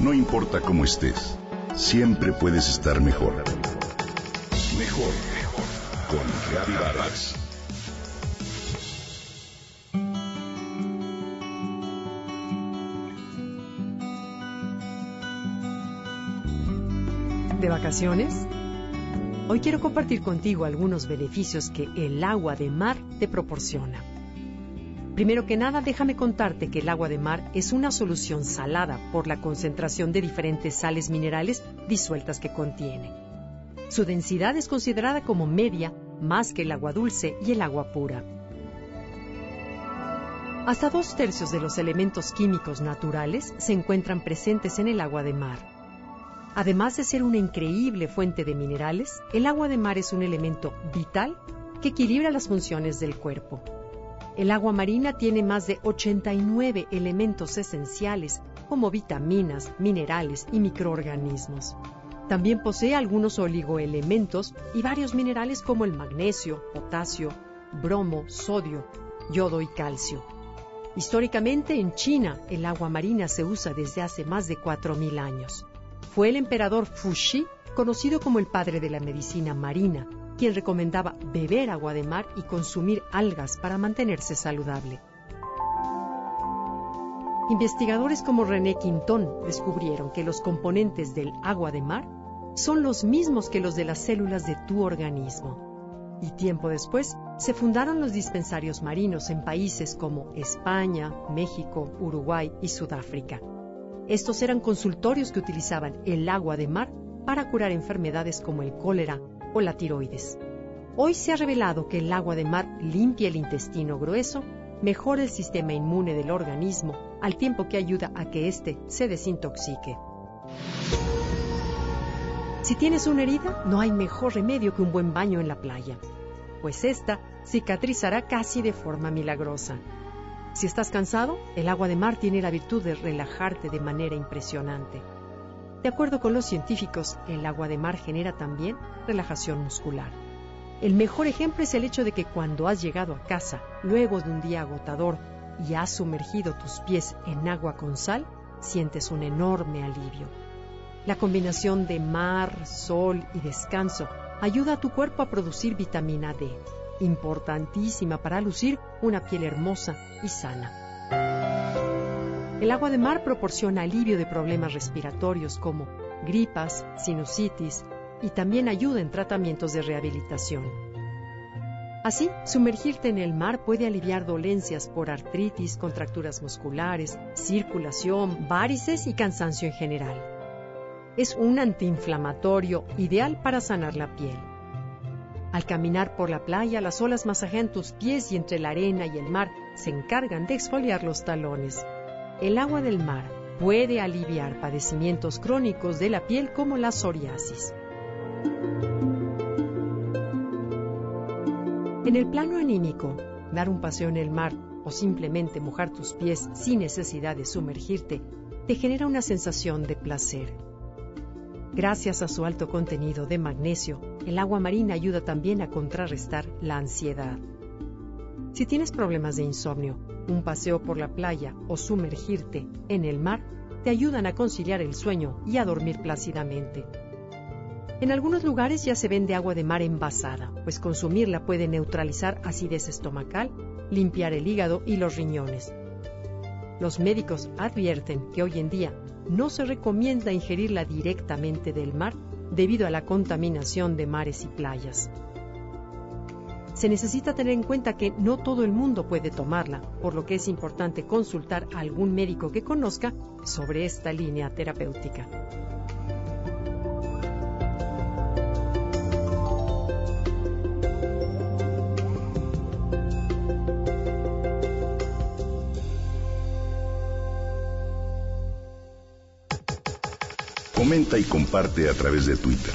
No importa cómo estés, siempre puedes estar mejor. Mejor, mejor. Con Reavivadas. ¿De vacaciones? Hoy quiero compartir contigo algunos beneficios que el agua de mar te proporciona. Primero que nada, déjame contarte que el agua de mar es una solución salada por la concentración de diferentes sales minerales disueltas que contiene. Su densidad es considerada como media más que el agua dulce y el agua pura. Hasta dos tercios de los elementos químicos naturales se encuentran presentes en el agua de mar. Además de ser una increíble fuente de minerales, el agua de mar es un elemento vital que equilibra las funciones del cuerpo. El agua marina tiene más de 89 elementos esenciales como vitaminas, minerales y microorganismos. También posee algunos oligoelementos y varios minerales como el magnesio, potasio, bromo, sodio, yodo y calcio. Históricamente en China el agua marina se usa desde hace más de 4.000 años. Fue el emperador Fuxi, conocido como el padre de la medicina marina, quien recomendaba beber agua de mar y consumir algas para mantenerse saludable. Investigadores como René Quintón descubrieron que los componentes del agua de mar son los mismos que los de las células de tu organismo. Y tiempo después se fundaron los dispensarios marinos en países como España, México, Uruguay y Sudáfrica. Estos eran consultorios que utilizaban el agua de mar para curar enfermedades como el cólera, o la tiroides. Hoy se ha revelado que el agua de mar limpia el intestino grueso, mejora el sistema inmune del organismo, al tiempo que ayuda a que éste se desintoxique. Si tienes una herida, no hay mejor remedio que un buen baño en la playa, pues esta cicatrizará casi de forma milagrosa. Si estás cansado, el agua de mar tiene la virtud de relajarte de manera impresionante. De acuerdo con los científicos, el agua de mar genera también relajación muscular. El mejor ejemplo es el hecho de que cuando has llegado a casa, luego de un día agotador, y has sumergido tus pies en agua con sal, sientes un enorme alivio. La combinación de mar, sol y descanso ayuda a tu cuerpo a producir vitamina D, importantísima para lucir una piel hermosa y sana. El agua de mar proporciona alivio de problemas respiratorios como gripas, sinusitis y también ayuda en tratamientos de rehabilitación. Así, sumergirte en el mar puede aliviar dolencias por artritis, contracturas musculares, circulación, varices y cansancio en general. Es un antiinflamatorio ideal para sanar la piel. Al caminar por la playa, las olas masajean tus pies y entre la arena y el mar se encargan de exfoliar los talones. El agua del mar puede aliviar padecimientos crónicos de la piel como la psoriasis. En el plano anímico, dar un paseo en el mar o simplemente mojar tus pies sin necesidad de sumergirte te genera una sensación de placer. Gracias a su alto contenido de magnesio, el agua marina ayuda también a contrarrestar la ansiedad. Si tienes problemas de insomnio, un paseo por la playa o sumergirte en el mar te ayudan a conciliar el sueño y a dormir plácidamente. En algunos lugares ya se vende agua de mar envasada, pues consumirla puede neutralizar acidez estomacal, limpiar el hígado y los riñones. Los médicos advierten que hoy en día no se recomienda ingerirla directamente del mar debido a la contaminación de mares y playas se necesita tener en cuenta que no todo el mundo puede tomarla, por lo que es importante consultar a algún médico que conozca sobre esta línea terapéutica. Comenta y comparte a través de Twitter.